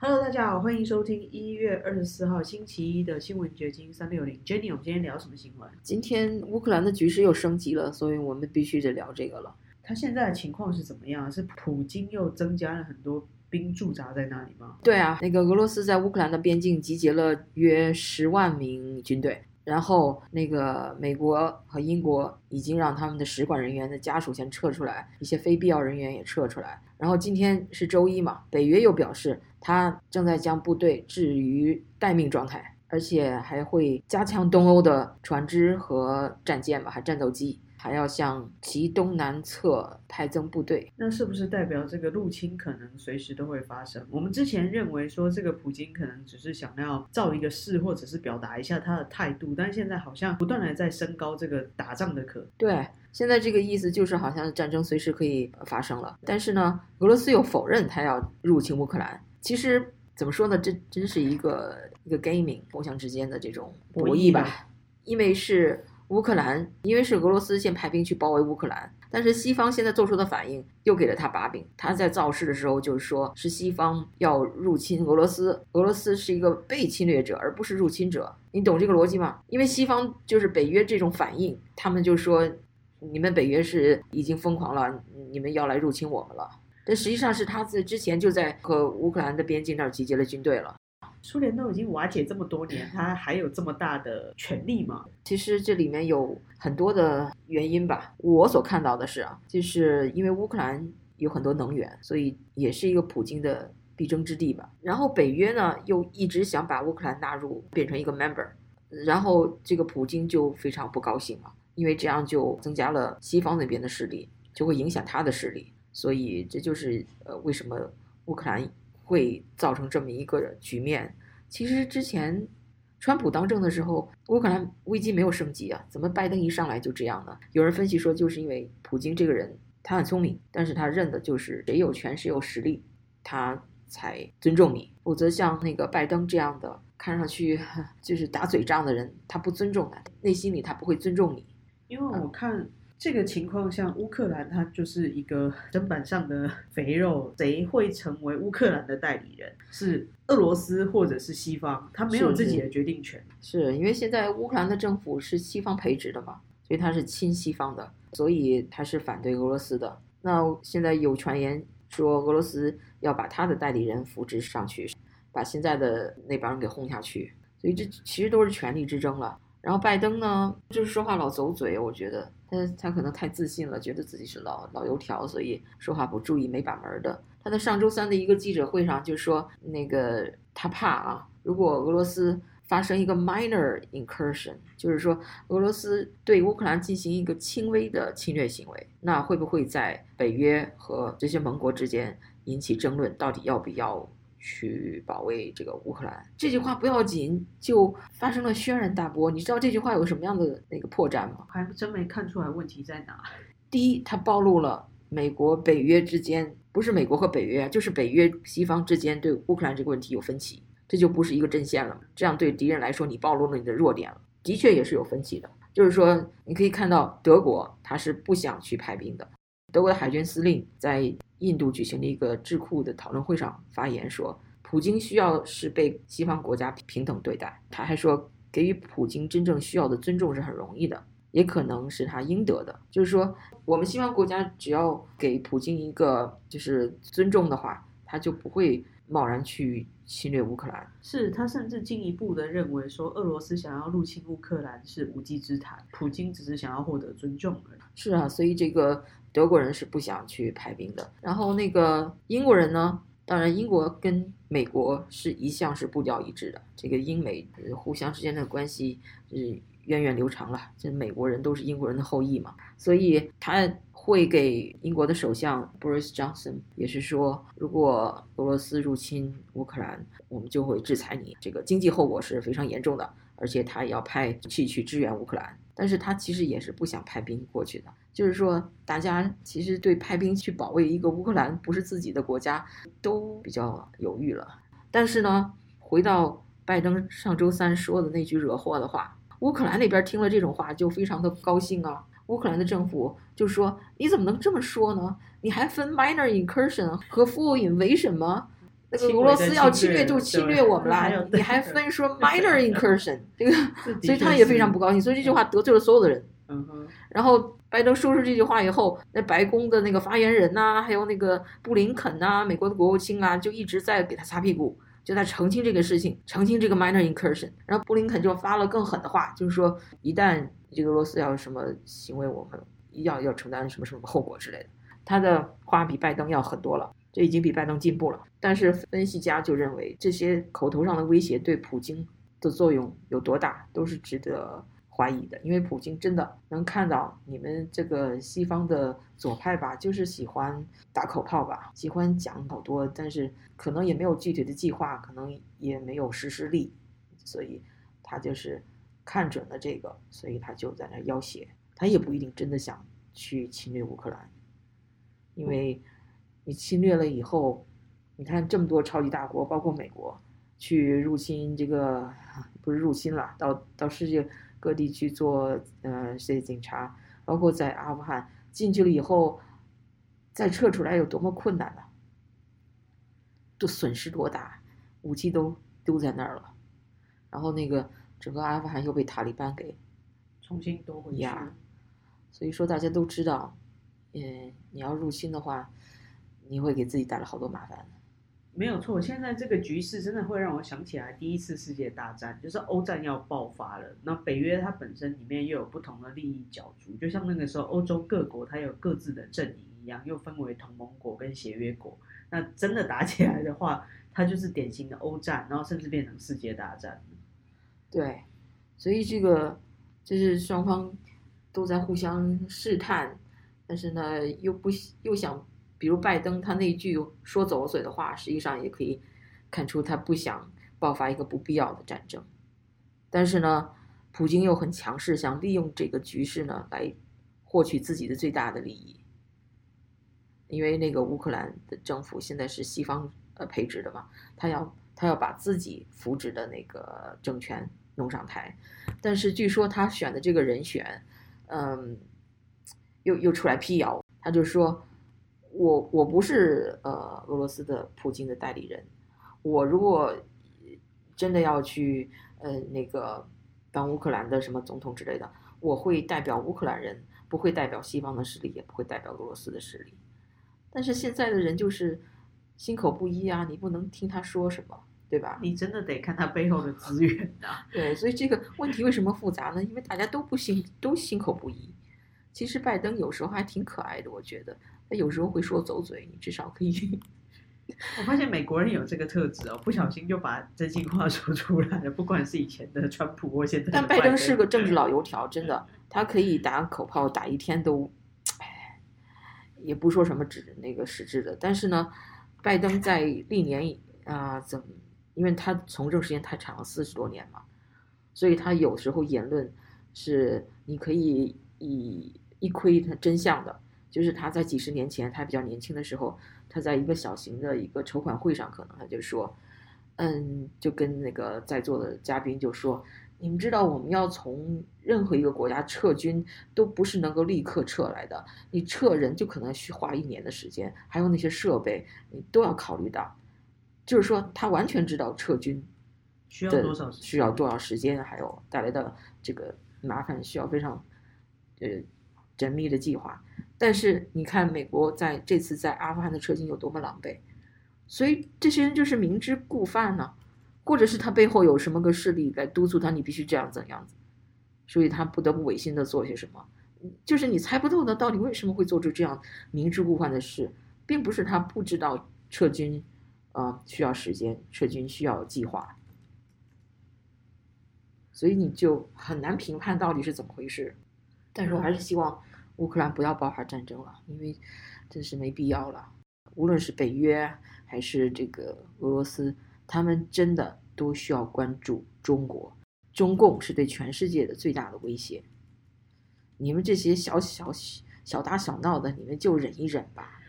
Hello，大家好，欢迎收听一月二十四号星期一的新闻掘金三六零。Jenny，我们今天聊什么新闻？今天乌克兰的局势又升级了，所以我们必须得聊这个了。他现在的情况是怎么样？是普京又增加了很多兵驻扎在那里吗？对啊，那个俄罗斯在乌克兰的边境集结了约十万名军队，然后那个美国和英国已经让他们的使馆人员的家属先撤出来，一些非必要人员也撤出来。然后今天是周一嘛，北约又表示他正在将部队置于待命状态，而且还会加强东欧的船只和战舰吧，还战斗机。还要向其东南侧派增部队，那是不是代表这个入侵可能随时都会发生？我们之前认为说这个普京可能只是想要造一个势，或者是表达一下他的态度，但现在好像不断的在升高这个打仗的可能。对，现在这个意思就是好像战争随时可以发生了。但是呢，俄罗斯又否认他要入侵乌克兰。其实怎么说呢？这真是一个一个 gaming 互相之间的这种博弈吧，因为是。乌克兰因为是俄罗斯先派兵去包围乌克兰，但是西方现在做出的反应又给了他把柄。他在造势的时候就是说，是西方要入侵俄罗斯，俄罗斯是一个被侵略者，而不是入侵者。你懂这个逻辑吗？因为西方就是北约这种反应，他们就说你们北约是已经疯狂了，你们要来入侵我们了。但实际上是他在之前就在和乌克兰的边境那儿集结了军队了。苏联都已经瓦解这么多年，他还有这么大的权力吗？其实这里面有很多的原因吧。我所看到的是啊，就是因为乌克兰有很多能源，所以也是一个普京的必争之地吧。然后北约呢又一直想把乌克兰纳入变成一个 member，然后这个普京就非常不高兴了，因为这样就增加了西方那边的势力，就会影响他的势力。所以这就是呃为什么乌克兰。会造成这么一个局面。其实之前川普当政的时候，乌克兰危机没有升级啊，怎么拜登一上来就这样呢？有人分析说，就是因为普京这个人他很聪明，但是他认的就是谁有权谁有实力，他才尊重你。否则像那个拜登这样的，看上去 就是打嘴仗的人，他不尊重他，内心里他不会尊重你。因为我看。这个情况像乌克兰，它就是一个砧板上的肥肉，谁会成为乌克兰的代理人？是俄罗斯或者是西方？他没有自己的决定权。是因为现在乌克兰的政府是西方培植的嘛，所以他是亲西方的，所以他是反对俄罗斯的。那现在有传言说俄罗斯要把他的代理人扶植上去，把现在的那帮人给轰下去，所以这其实都是权力之争了。然后拜登呢，就是说话老走嘴，我觉得。他他可能太自信了，觉得自己是老老油条，所以说话不注意没把门的。他在上周三的一个记者会上就说，那个他怕啊，如果俄罗斯发生一个 minor incursion，就是说俄罗斯对乌克兰进行一个轻微的侵略行为，那会不会在北约和这些盟国之间引起争论？到底要不要？去保卫这个乌克兰，这句话不要紧，就发生了轩然大波。你知道这句话有什么样的那个破绽吗？还真没看出来问题在哪。第一，它暴露了美国北约之间，不是美国和北约，就是北约西方之间对乌克兰这个问题有分歧，这就不是一个阵线了。这样对敌人来说，你暴露了你的弱点了。的确也是有分歧的，就是说你可以看到德国他是不想去派兵的，德国的海军司令在。印度举行的一个智库的讨论会上发言说，普京需要是被西方国家平等对待。他还说，给予普京真正需要的尊重是很容易的，也可能是他应得的。就是说，我们西方国家只要给普京一个就是尊重的话，他就不会贸然去侵略乌克兰。是他甚至进一步的认为说，俄罗斯想要入侵乌克兰是无稽之谈，普京只是想要获得尊重而已。是啊，所以这个。德国人是不想去派兵的，然后那个英国人呢？当然，英国跟美国是一向是步调一致的，这个英美互相之间的关系是源远流长了。这美国人都是英国人的后裔嘛，所以他会给英国的首相 Boris Johnson 也是说，如果俄罗斯入侵乌克兰，我们就会制裁你，这个经济后果是非常严重的，而且他也要派去去支援乌克兰。但是他其实也是不想派兵过去的，就是说，大家其实对派兵去保卫一个乌克兰不是自己的国家都比较犹豫了。但是呢，回到拜登上周三说的那句惹祸的话，乌克兰那边听了这种话就非常的高兴啊。乌克兰的政府就说：“你怎么能这么说呢？你还分 minor incursion 和 full invasion 吗？那个俄罗斯要侵略就侵略我们 啦，你还分说 minor incursion，这个，所以他也非常不高兴，所以这句话得罪了所有的人。嗯哼，然后拜登说出这句话以后，那白宫的那个发言人呐、还有那个布林肯呐、美国的国务卿啊，就一直在给他擦屁股，就在澄清这个事情，澄清这个 minor incursion。然后布林肯就发了更狠的话，就是说一旦这个俄罗斯要有什么行为，我们要要承担什么什么后果之类的。他的话比拜登要狠多了，这已经比拜登进步了。但是分析家就认为，这些口头上的威胁对普京的作用有多大，都是值得怀疑的。因为普京真的能看到你们这个西方的左派吧，就是喜欢打口炮吧，喜欢讲好多，但是可能也没有具体的计划，可能也没有实施力，所以他就是看准了这个，所以他就在那要挟。他也不一定真的想去侵略乌克兰，因为你侵略了以后，你看这么多超级大国，包括美国，去入侵这个不是入侵了，到到世界各地去做呃这些警察，包括在阿富汗进去了以后，再撤出来有多么困难呢、都损失多大，武器都丢在那儿了，然后那个整个阿富汗又被塔利班给重新夺回去。呀所以说大家都知道，嗯，你要入侵的话，你会给自己带来好多麻烦。没有错，现在这个局势真的会让我想起来第一次世界大战，就是欧战要爆发了。那北约它本身里面又有不同的利益角逐，就像那个时候欧洲各国它有各自的阵营一样，又分为同盟国跟协约国。那真的打起来的话，它就是典型的欧战，然后甚至变成世界大战。对，所以这个就是双方都在互相试探，但是呢，又不又想，比如拜登他那句说走嘴的话，实际上也可以看出他不想爆发一个不必要的战争。但是呢，普京又很强势，想利用这个局势呢来获取自己的最大的利益。因为那个乌克兰的政府现在是西方呃培植的嘛，他要他要把自己扶植的那个政权弄上台，但是据说他选的这个人选，嗯，又又出来辟谣，他就说，我我不是呃俄罗斯的普京的代理人，我如果真的要去呃那个当乌克兰的什么总统之类的，我会代表乌克兰人，不会代表西方的势力，也不会代表俄罗斯的势力。但是现在的人就是心口不一啊，你不能听他说什么，对吧？你真的得看他背后的资源啊。对，所以这个问题为什么复杂呢？因为大家都不心都心口不一。其实拜登有时候还挺可爱的，我觉得他有时候会说走嘴，你至少可以 我发现美国人有这个特质哦，不小心就把真心话说出来了，不管是以前的川普或现在但拜登是个政治老油条，真的，他可以打口炮打一天都，哎，也不说什么指那个实质的。但是呢，拜登在历年啊、怎么，因为他从政时间太长了，四十多年嘛，所以他有时候言论是你可以以一窥他真相的。就是他在几十年前，他比较年轻的时候，他在一个小型的一个筹款会上，可能他就说，嗯，就跟那个在座的嘉宾就说，你们知道我们要从任何一个国家撤军，都不是能够立刻撤来的，你撤人就可能需花一年的时间，还有那些设备，你都要考虑到。就是说，他完全知道撤军需要多少时间需要多少时间，还有带来的这个麻烦，需要非常呃缜密的计划。但是你看，美国在这次在阿富汗的撤军有多么狼狈，所以这些人就是明知故犯呢，或者是他背后有什么个势力来督促他，你必须这样怎样子，所以他不得不违心的做些什么。就是你猜不透的，到底为什么会做出这样明知故犯的事，并不是他不知道撤军，呃，需要时间，撤军需要计划，所以你就很难评判到底是怎么回事。但是我还是希望乌克兰不要爆发战争了，因为真是没必要了。无论是北约还是这个俄罗斯，他们真的都需要关注中国。中共是对全世界的最大的威胁。你们这些小小小打小闹的，你们就忍一忍吧。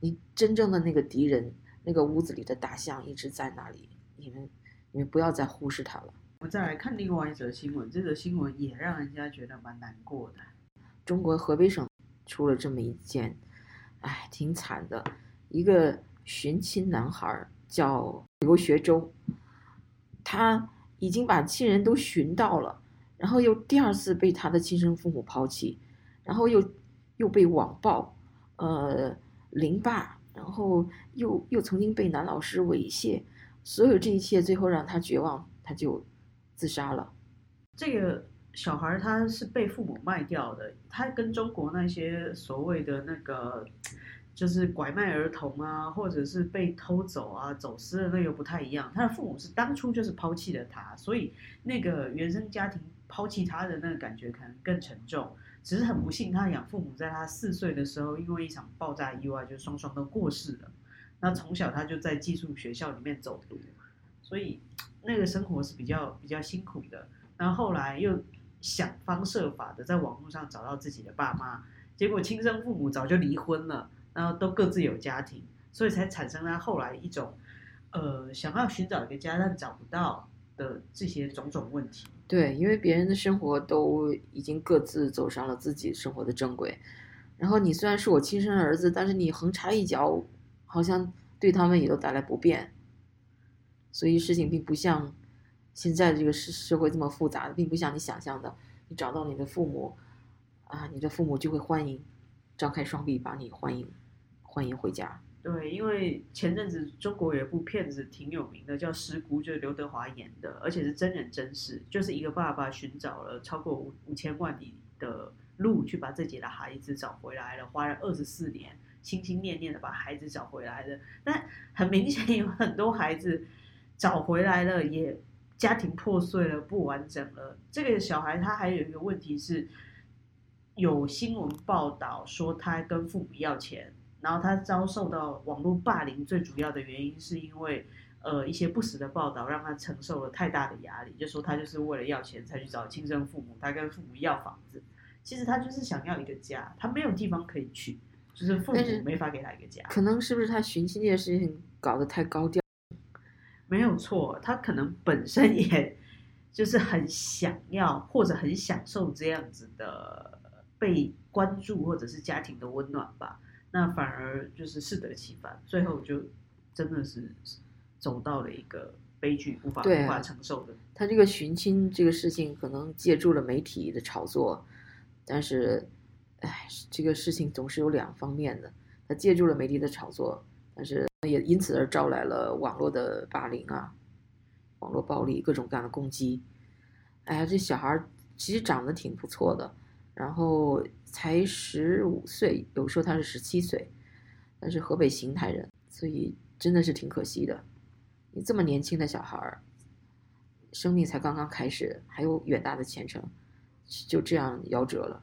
你真正的那个敌人，那个屋子里的大象一直在那里，你们你们不要再忽视他了。我们再来看另外一则新闻，这则新闻也让人家觉得蛮难过的。中国河北省出了这么一件，哎，挺惨的。一个寻亲男孩叫刘学周，他已经把亲人都寻到了，然后又第二次被他的亲生父母抛弃，然后又又被网暴，呃，凌霸，然后又又曾经被男老师猥亵，所有这一切最后让他绝望，他就自杀了。这个小孩他是被父母卖掉的，他跟中国那些所谓的那个就是拐卖儿童啊，或者是被偷走啊、走私的那个不太一样。他的父母是当初就是抛弃了他，所以那个原生家庭抛弃他的那个感觉可能更沉重。只是很不幸，他养父母在他四岁的时候，因为一场爆炸意外，就双双都过世了。那从小他就在寄宿学校里面走读，所以那个生活是比较比较辛苦的。然后后来又想方设法的在网络上找到自己的爸妈，结果亲生父母早就离婚了，然后都各自有家庭，所以才产生了后来一种，呃，想要寻找一个家但找不到的这些种种问题。对，因为别人的生活都已经各自走上了自己生活的正轨，然后你虽然是我亲生儿子，但是你横插一脚，好像对他们也都带来不便，所以事情并不像。现在这个社社会这么复杂，并不像你想象的，你找到你的父母，啊，你的父母就会欢迎，张开双臂把你欢迎，欢迎回家。对，因为前阵子中国有一部片子挺有名的，叫《失孤》，就是刘德华演的，而且是真人真事，就是一个爸爸寻找了超过五五千万里的路去把自己的孩子找回来了，花了二十四年，心心念念的把孩子找回来的。但很明显有很多孩子找回来了也。家庭破碎了，不完整了。这个小孩他还有一个问题是，有新闻报道说他跟父母要钱，然后他遭受到网络霸凌。最主要的原因是因为，呃，一些不实的报道让他承受了太大的压力，就说他就是为了要钱才去找亲生父母，他跟父母要房子。其实他就是想要一个家，他没有地方可以去，就是父母没法给他一个家。可能是不是他寻亲这件事情搞得太高调？没有错，他可能本身也就是很想要或者很享受这样子的被关注或者是家庭的温暖吧。那反而就是适得其反，最后就真的是走到了一个悲剧，无法无法承受的。他这个寻亲这个事情可能借助了媒体的炒作，但是，哎，这个事情总是有两方面的。他借助了媒体的炒作，但是。也因此而招来了网络的霸凌啊，网络暴力，各种各样的攻击。哎呀，这小孩其实长得挺不错的，然后才十五岁，有时候他是十七岁，但是河北邢台人，所以真的是挺可惜的。你这么年轻的小孩，生命才刚刚开始，还有远大的前程，就这样夭折了。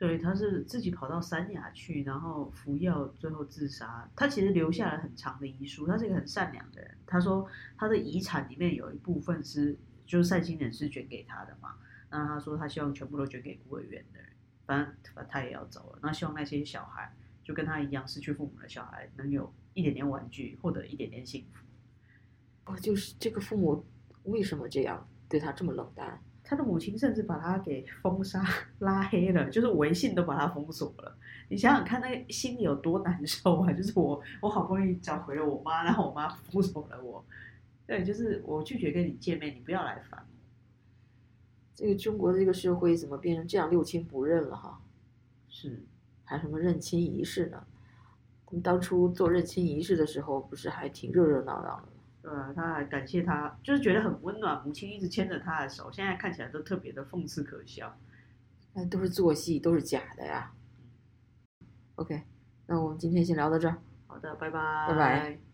对，他是自己跑到三亚去，然后服药，最后自杀。他其实留下了很长的遗书。他是一个很善良的人。他说他的遗产里面有一部分是就是善心人士捐给他的嘛。那他说他希望全部都捐给孤儿院的人。反正他他也要走了。那希望那些小孩就跟他一样失去父母的小孩，能有一点点玩具，获得一点点幸福。哦，就是这个父母为什么这样对他这么冷淡？他的母亲甚至把他给封杀、拉黑了，就是微信都把他封锁了。你想想看，那个心里有多难受啊！就是我，我好不容易找回了我妈，然后我妈封锁了我。对，就是我拒绝跟你见面，你不要来烦我。这个中国这个社会怎么变成这样六亲不认了哈？是，还什么认亲仪式呢？我们当初做认亲仪式的时候，不是还挺热热闹闹的？对啊，他还感谢他，就是觉得很温暖。母亲一直牵着他的手，现在看起来都特别的讽刺可笑。那都是做戏，都是假的呀。OK，那我们今天先聊到这儿。好的，拜拜。拜拜。